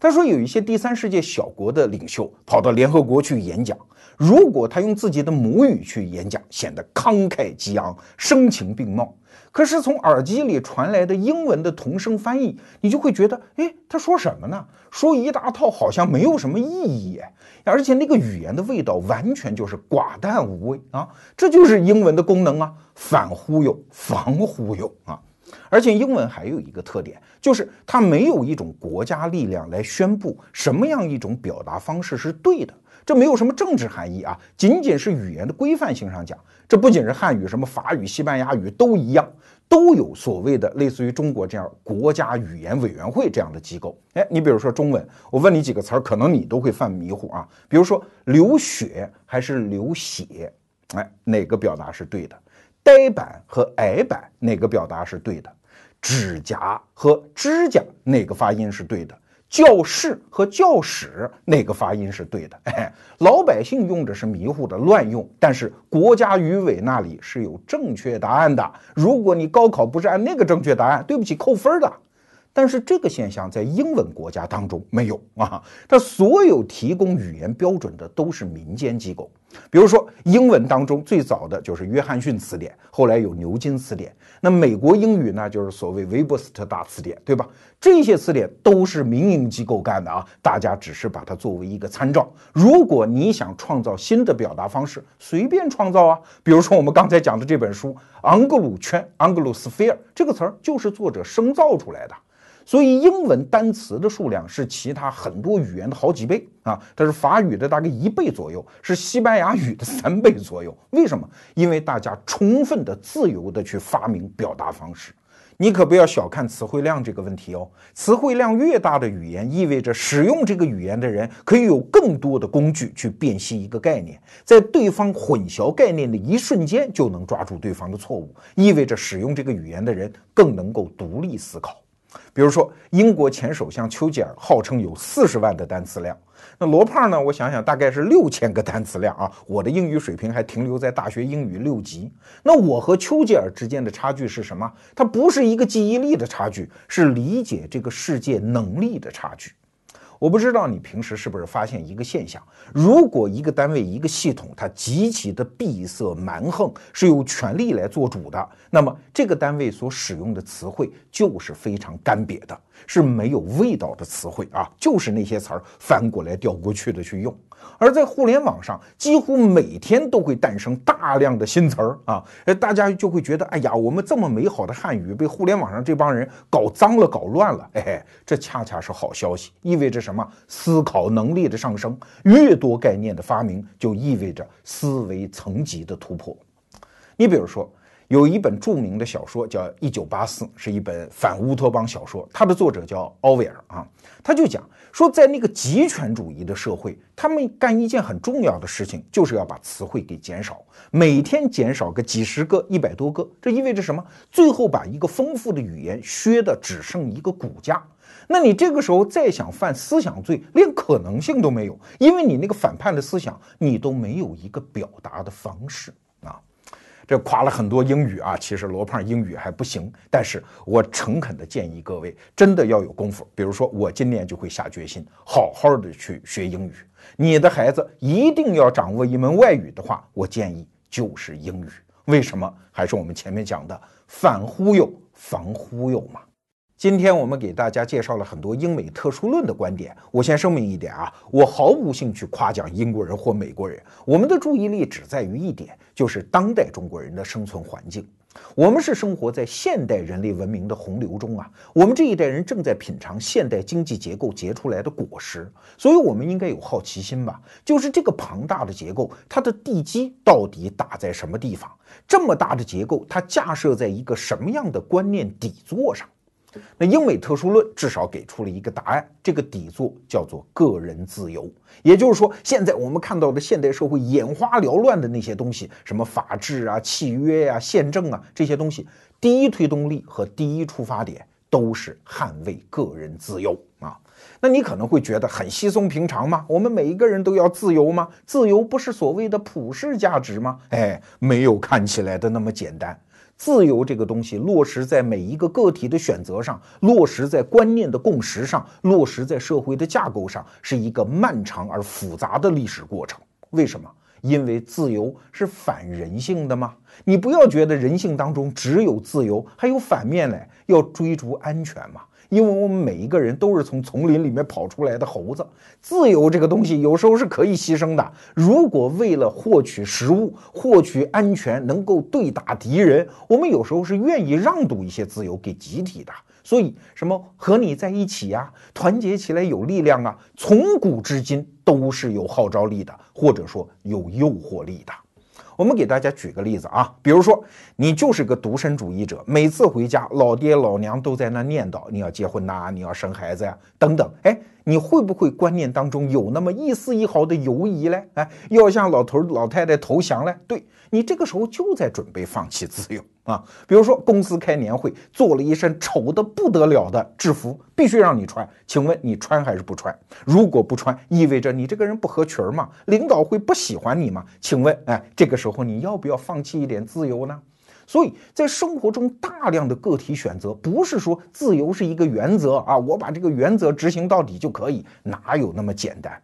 他说有一些第三世界小国的领袖跑到联合国去演讲，如果他用自己的母语去演讲，显得慷慨激昂、声情并茂。可是从耳机里传来的英文的同声翻译，你就会觉得，哎，他说什么呢？说一大套，好像没有什么意义，而且那个语言的味道完全就是寡淡无味啊！这就是英文的功能啊，反忽悠、防忽悠啊！而且英文还有一个特点，就是它没有一种国家力量来宣布什么样一种表达方式是对的，这没有什么政治含义啊，仅仅是语言的规范性上讲，这不仅是汉语，什么法语、西班牙语都一样，都有所谓的类似于中国这样国家语言委员会这样的机构。哎，你比如说中文，我问你几个词儿，可能你都会犯迷糊啊，比如说流血还是流血，哎，哪个表达是对的？呆板和矮板哪个表达是对的？指甲和指甲哪个发音是对的？教室和教室哪个发音是对的？哎，老百姓用着是迷糊的乱用，但是国家语委那里是有正确答案的。如果你高考不是按那个正确答案，对不起，扣分的。但是这个现象在英文国家当中没有啊，它所有提供语言标准的都是民间机构。比如说，英文当中最早的就是约翰逊词典，后来有牛津词典。那美国英语呢，就是所谓韦伯斯特大词典，对吧？这些词典都是民营机构干的啊，大家只是把它作为一个参照。如果你想创造新的表达方式，随便创造啊。比如说我们刚才讲的这本书《盎格鲁圈》（Anglosphere） 这个词儿，就是作者生造出来的。所以，英文单词的数量是其他很多语言的好几倍啊！它是法语的大概一倍左右，是西班牙语的三倍左右。为什么？因为大家充分的、自由的去发明表达方式。你可不要小看词汇量这个问题哦。词汇量越大的语言，意味着使用这个语言的人可以有更多的工具去辨析一个概念，在对方混淆概念的一瞬间就能抓住对方的错误，意味着使用这个语言的人更能够独立思考。比如说，英国前首相丘吉尔号称有四十万的单词量，那罗胖呢？我想想，大概是六千个单词量啊。我的英语水平还停留在大学英语六级。那我和丘吉尔之间的差距是什么？它不是一个记忆力的差距，是理解这个世界能力的差距。我不知道你平时是不是发现一个现象：如果一个单位、一个系统它极其的闭塞蛮横，是由权力来做主的，那么这个单位所使用的词汇就是非常干瘪的，是没有味道的词汇啊，就是那些词儿翻过来调过去的去用。而在互联网上，几乎每天都会诞生大量的新词儿啊，大家就会觉得，哎呀，我们这么美好的汉语被互联网上这帮人搞脏了、搞乱了。哎，这恰恰是好消息，意味着什么？思考能力的上升，越多概念的发明，就意味着思维层级的突破。你比如说。有一本著名的小说叫《一九八四》，是一本反乌托邦小说。它的作者叫奥威尔啊，他就讲说，在那个极权主义的社会，他们干一件很重要的事情，就是要把词汇给减少，每天减少个几十个、一百多个。这意味着什么？最后把一个丰富的语言削的只剩一个骨架。那你这个时候再想犯思想罪，连可能性都没有，因为你那个反叛的思想，你都没有一个表达的方式。这夸了很多英语啊，其实罗胖英语还不行，但是我诚恳的建议各位，真的要有功夫。比如说，我今年就会下决心，好好的去学英语。你的孩子一定要掌握一门外语的话，我建议就是英语。为什么？还是我们前面讲的，反忽悠防忽悠嘛。今天我们给大家介绍了很多英美特殊论的观点。我先声明一点啊，我毫无兴趣夸奖英国人或美国人。我们的注意力只在于一点，就是当代中国人的生存环境。我们是生活在现代人类文明的洪流中啊，我们这一代人正在品尝现代经济结构结出来的果实，所以我们应该有好奇心吧？就是这个庞大的结构，它的地基到底打在什么地方？这么大的结构，它架设在一个什么样的观念底座上？那英美特殊论至少给出了一个答案，这个底座叫做个人自由。也就是说，现在我们看到的现代社会眼花缭乱的那些东西，什么法治啊、契约啊、宪政啊这些东西，第一推动力和第一出发点都是捍卫个人自由啊。那你可能会觉得很稀松平常吗？我们每一个人都要自由吗？自由不是所谓的普世价值吗？哎，没有看起来的那么简单。自由这个东西落实在每一个个体的选择上，落实在观念的共识上，落实在社会的架构上，是一个漫长而复杂的历史过程。为什么？因为自由是反人性的吗？你不要觉得人性当中只有自由，还有反面嘞，要追逐安全嘛。因为我们每一个人都是从丛林里面跑出来的猴子。自由这个东西有时候是可以牺牲的。如果为了获取食物、获取安全，能够对打敌人，我们有时候是愿意让渡一些自由给集体的。所以，什么和你在一起呀，团结起来有力量啊，从古至今都是有号召力的，或者说有诱惑力的。我们给大家举个例子啊，比如说你就是个独身主义者，每次回家，老爹老娘都在那念叨你要结婚呐，你要生孩子呀，等等。哎，你会不会观念当中有那么一丝一毫的犹疑嘞？哎，要向老头老太太投降嘞？对。你这个时候就在准备放弃自由啊！比如说公司开年会，做了一身丑的不得了的制服，必须让你穿，请问你穿还是不穿？如果不穿，意味着你这个人不合群嘛？领导会不喜欢你吗？请问，哎，这个时候你要不要放弃一点自由呢？所以在生活中，大量的个体选择，不是说自由是一个原则啊，我把这个原则执行到底就可以，哪有那么简单？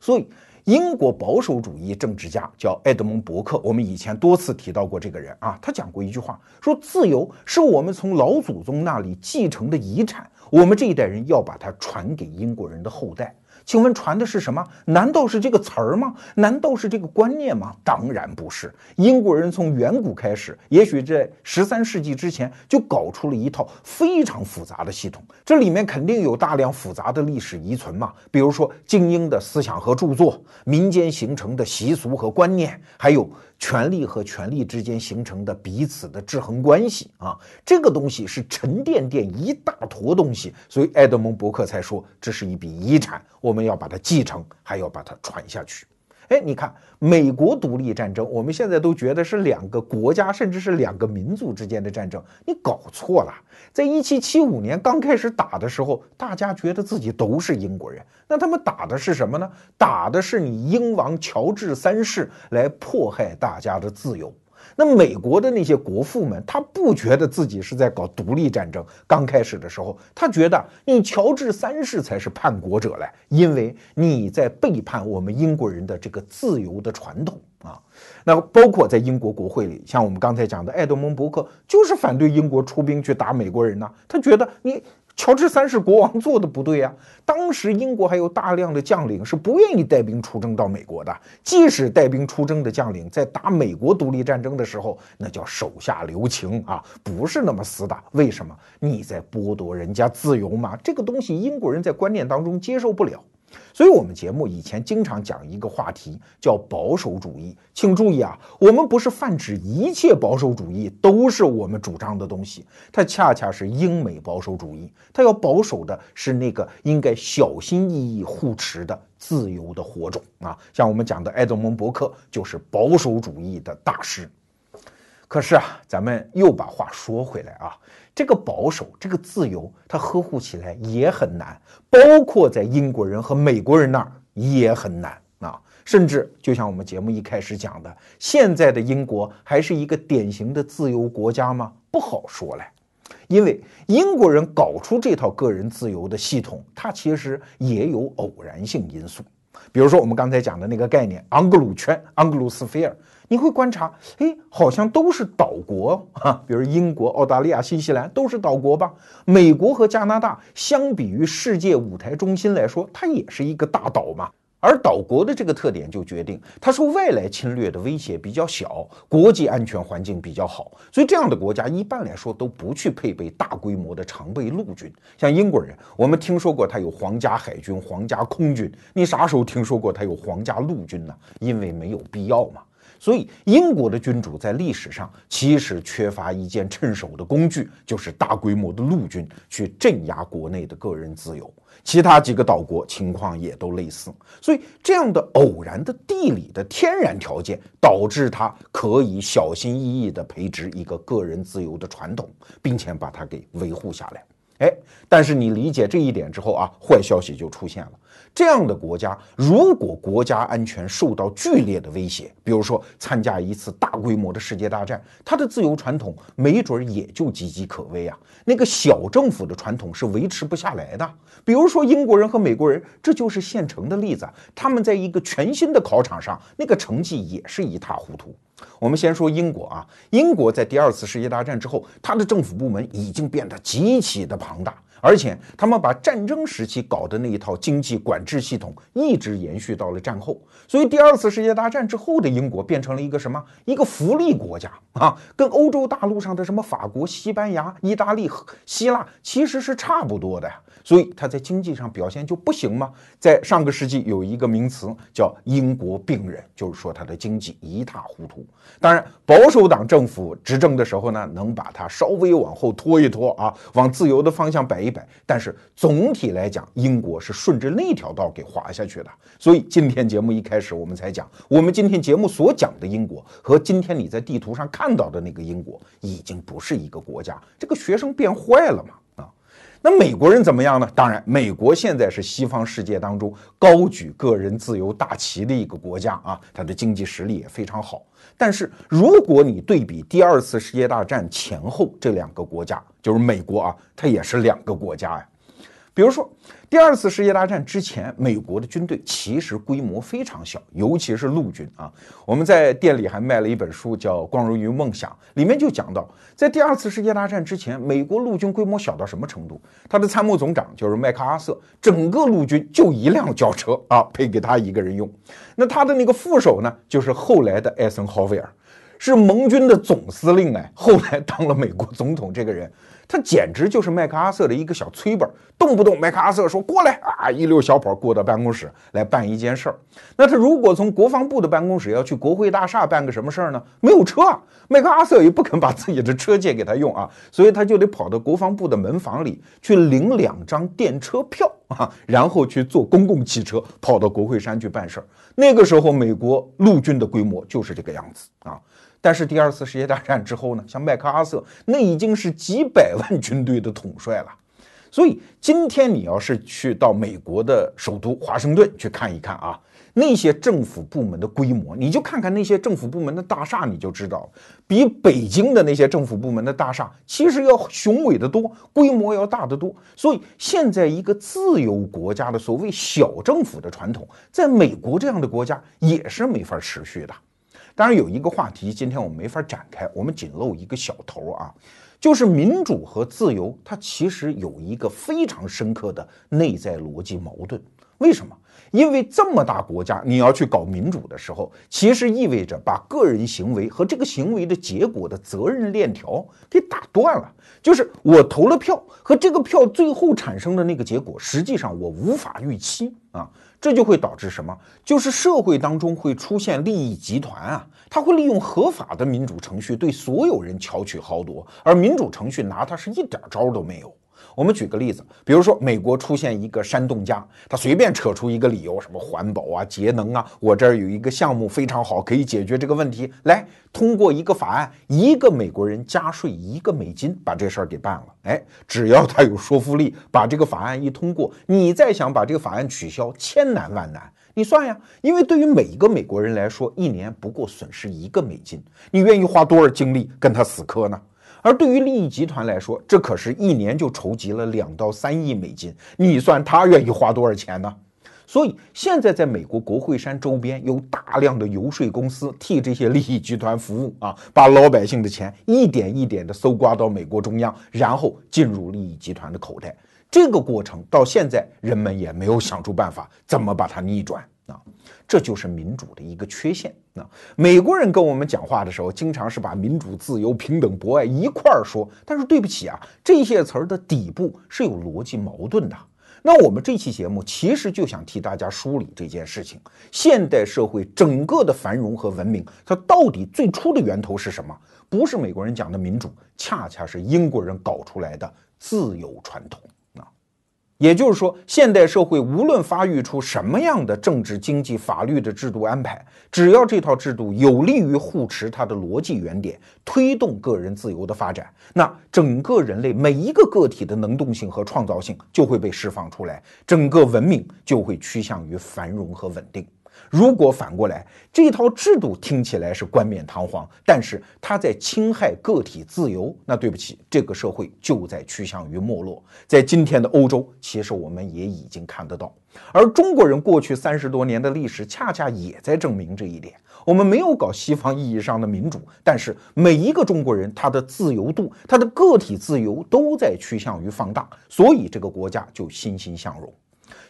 所以。英国保守主义政治家叫埃德蒙·伯克，我们以前多次提到过这个人啊。他讲过一句话，说自由是我们从老祖宗那里继承的遗产，我们这一代人要把它传给英国人的后代。请问传的是什么？难道是这个词儿吗？难道是这个观念吗？当然不是。英国人从远古开始，也许在十三世纪之前就搞出了一套非常复杂的系统，这里面肯定有大量复杂的历史遗存嘛。比如说精英的思想和著作，民间形成的习俗和观念，还有。权力和权力之间形成的彼此的制衡关系啊，这个东西是沉甸甸一大坨东西，所以埃德蒙·伯克才说这是一笔遗产，我们要把它继承，还要把它传下去。哎，你看，美国独立战争，我们现在都觉得是两个国家，甚至是两个民族之间的战争。你搞错了，在一七七五年刚开始打的时候，大家觉得自己都是英国人，那他们打的是什么呢？打的是你英王乔治三世来迫害大家的自由。那美国的那些国父们，他不觉得自己是在搞独立战争。刚开始的时候，他觉得你乔治三世才是叛国者嘞，因为你在背叛我们英国人的这个自由的传统啊。那包括在英国国会里，像我们刚才讲的，爱德蒙·伯克就是反对英国出兵去打美国人呢。他觉得你。乔治三世国王做的不对呀！当时英国还有大量的将领是不愿意带兵出征到美国的，即使带兵出征的将领在打美国独立战争的时候，那叫手下留情啊，不是那么死打。为什么？你在剥夺人家自由吗？这个东西英国人在观念当中接受不了。所以，我们节目以前经常讲一个话题，叫保守主义。请注意啊，我们不是泛指一切保守主义都是我们主张的东西，它恰恰是英美保守主义。它要保守的是那个应该小心翼翼护持的自由的火种啊。像我们讲的埃德蒙·伯克就是保守主义的大师。可是啊，咱们又把话说回来啊。这个保守，这个自由，它呵护起来也很难，包括在英国人和美国人那儿也很难啊。甚至就像我们节目一开始讲的，现在的英国还是一个典型的自由国家吗？不好说嘞。因为英国人搞出这套个人自由的系统，它其实也有偶然性因素。比如说我们刚才讲的那个概念——盎格鲁圈 （Anglosphere）。你会观察，哎，好像都是岛国啊，比如英国、澳大利亚、新西兰都是岛国吧？美国和加拿大相比于世界舞台中心来说，它也是一个大岛嘛。而岛国的这个特点就决定，它受外来侵略的威胁比较小，国际安全环境比较好，所以这样的国家一般来说都不去配备大规模的常备陆军。像英国人，我们听说过他有皇家海军、皇家空军，你啥时候听说过他有皇家陆军呢？因为没有必要嘛。所以，英国的君主在历史上其实缺乏一件趁手的工具，就是大规模的陆军去镇压国内的个人自由。其他几个岛国情况也都类似。所以，这样的偶然的地理的天然条件，导致它可以小心翼翼地培植一个个人自由的传统，并且把它给维护下来。哎，但是你理解这一点之后啊，坏消息就出现了。这样的国家，如果国家安全受到剧烈的威胁，比如说参加一次大规模的世界大战，它的自由传统没准也就岌岌可危啊。那个小政府的传统是维持不下来的。比如说英国人和美国人，这就是现成的例子。他们在一个全新的考场上，那个成绩也是一塌糊涂。我们先说英国啊，英国在第二次世界大战之后，它的政府部门已经变得极其的庞大。而且他们把战争时期搞的那一套经济管制系统一直延续到了战后，所以第二次世界大战之后的英国变成了一个什么？一个福利国家啊，跟欧洲大陆上的什么法国、西班牙、意大利、希腊其实是差不多的呀。所以它在经济上表现就不行吗？在上个世纪有一个名词叫“英国病人”，就是说它的经济一塌糊涂。当然，保守党政府执政的时候呢，能把它稍微往后拖一拖啊，往自由的方向摆一但是总体来讲，英国是顺着那条道给滑下去的。所以今天节目一开始我们才讲，我们今天节目所讲的英国和今天你在地图上看到的那个英国已经不是一个国家。这个学生变坏了嘛？那美国人怎么样呢？当然，美国现在是西方世界当中高举个人自由大旗的一个国家啊，它的经济实力也非常好。但是，如果你对比第二次世界大战前后这两个国家，就是美国啊，它也是两个国家呀。比如说，第二次世界大战之前，美国的军队其实规模非常小，尤其是陆军啊。我们在店里还卖了一本书，叫《光荣与梦想》，里面就讲到，在第二次世界大战之前，美国陆军规模小到什么程度？他的参谋总长就是麦克阿瑟，整个陆军就一辆轿车啊，配给他一个人用。那他的那个副手呢，就是后来的艾森豪威尔，是盟军的总司令哎，后来当了美国总统这个人。他简直就是麦克阿瑟的一个小催本，动不动麦克阿瑟说过来啊，一溜小跑过到办公室来办一件事儿。那他如果从国防部的办公室要去国会大厦办个什么事儿呢？没有车，麦克阿瑟也不肯把自己的车借给他用啊，所以他就得跑到国防部的门房里去领两张电车票啊，然后去坐公共汽车跑到国会山去办事儿。那个时候，美国陆军的规模就是这个样子啊。但是第二次世界大战之后呢，像麦克阿瑟那已经是几百万军队的统帅了，所以今天你要是去到美国的首都华盛顿去看一看啊，那些政府部门的规模，你就看看那些政府部门的大厦，你就知道，比北京的那些政府部门的大厦其实要雄伟的多，规模要大得多。所以现在一个自由国家的所谓小政府的传统，在美国这样的国家也是没法持续的。当然有一个话题，今天我们没法展开，我们仅露一个小头啊，就是民主和自由，它其实有一个非常深刻的内在逻辑矛盾。为什么？因为这么大国家，你要去搞民主的时候，其实意味着把个人行为和这个行为的结果的责任链条给打断了。就是我投了票和这个票最后产生的那个结果，实际上我无法预期啊。这就会导致什么？就是社会当中会出现利益集团啊，他会利用合法的民主程序对所有人巧取豪夺，而民主程序拿他是一点招都没有。我们举个例子，比如说美国出现一个山洞家，他随便扯出一个理由，什么环保啊、节能啊，我这儿有一个项目非常好，可以解决这个问题，来通过一个法案，一个美国人加税一个美金，把这事儿给办了。哎，只要他有说服力，把这个法案一通过，你再想把这个法案取消，千难万难。你算呀，因为对于每一个美国人来说，一年不过损失一个美金，你愿意花多少精力跟他死磕呢？而对于利益集团来说，这可是一年就筹集了两到三亿美金，你算他愿意花多少钱呢？所以现在在美国国会山周边有大量的游说公司替这些利益集团服务啊，把老百姓的钱一点一点的搜刮到美国中央，然后进入利益集团的口袋。这个过程到现在人们也没有想出办法怎么把它逆转。啊，这就是民主的一个缺陷。那美国人跟我们讲话的时候，经常是把民主、自由、平等、博爱一块儿说。但是对不起啊，这些词儿的底部是有逻辑矛盾的。那我们这期节目其实就想替大家梳理这件事情：现代社会整个的繁荣和文明，它到底最初的源头是什么？不是美国人讲的民主，恰恰是英国人搞出来的自由传统。也就是说，现代社会无论发育出什么样的政治、经济、法律的制度安排，只要这套制度有利于护持它的逻辑原点，推动个人自由的发展，那整个人类每一个个体的能动性和创造性就会被释放出来，整个文明就会趋向于繁荣和稳定。如果反过来，这套制度听起来是冠冕堂皇，但是它在侵害个体自由，那对不起，这个社会就在趋向于没落。在今天的欧洲，其实我们也已经看得到，而中国人过去三十多年的历史，恰恰也在证明这一点。我们没有搞西方意义上的民主，但是每一个中国人他的自由度，他的个体自由都在趋向于放大，所以这个国家就欣欣向荣。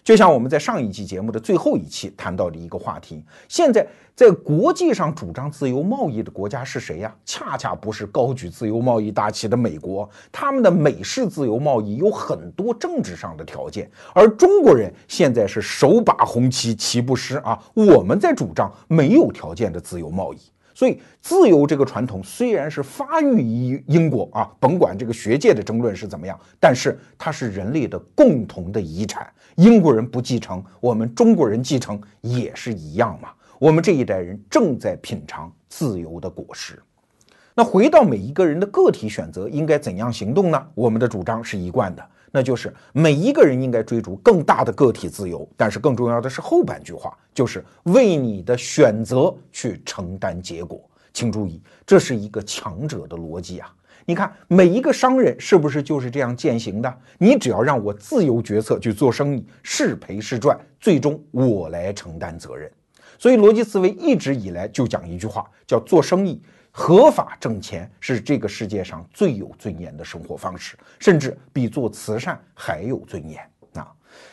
就像我们在上一期节目的最后一期谈到的一个话题，现在在国际上主张自由贸易的国家是谁呀？恰恰不是高举自由贸易大旗的美国，他们的美式自由贸易有很多政治上的条件，而中国人现在是手把红旗，旗不失啊！我们在主张没有条件的自由贸易。所以，自由这个传统虽然是发育于英国啊，甭管这个学界的争论是怎么样，但是它是人类的共同的遗产。英国人不继承，我们中国人继承也是一样嘛。我们这一代人正在品尝自由的果实。那回到每一个人的个体选择，应该怎样行动呢？我们的主张是一贯的，那就是每一个人应该追逐更大的个体自由。但是更重要的是后半句话，就是为你的选择去承担结果。请注意，这是一个强者的逻辑啊。你看，每一个商人是不是就是这样践行的？你只要让我自由决策去做生意，是赔是赚，最终我来承担责任。所以，逻辑思维一直以来就讲一句话，叫做生意合法挣钱是这个世界上最有尊严的生活方式，甚至比做慈善还有尊严啊！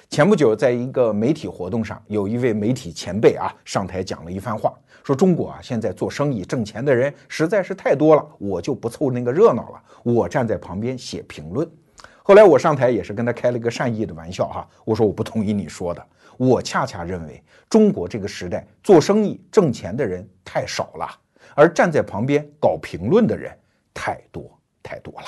前不久，在一个媒体活动上，有一位媒体前辈啊上台讲了一番话。说中国啊，现在做生意挣钱的人实在是太多了，我就不凑那个热闹了，我站在旁边写评论。后来我上台也是跟他开了一个善意的玩笑哈，我说我不同意你说的，我恰恰认为中国这个时代做生意挣钱的人太少了，而站在旁边搞评论的人太多太多了。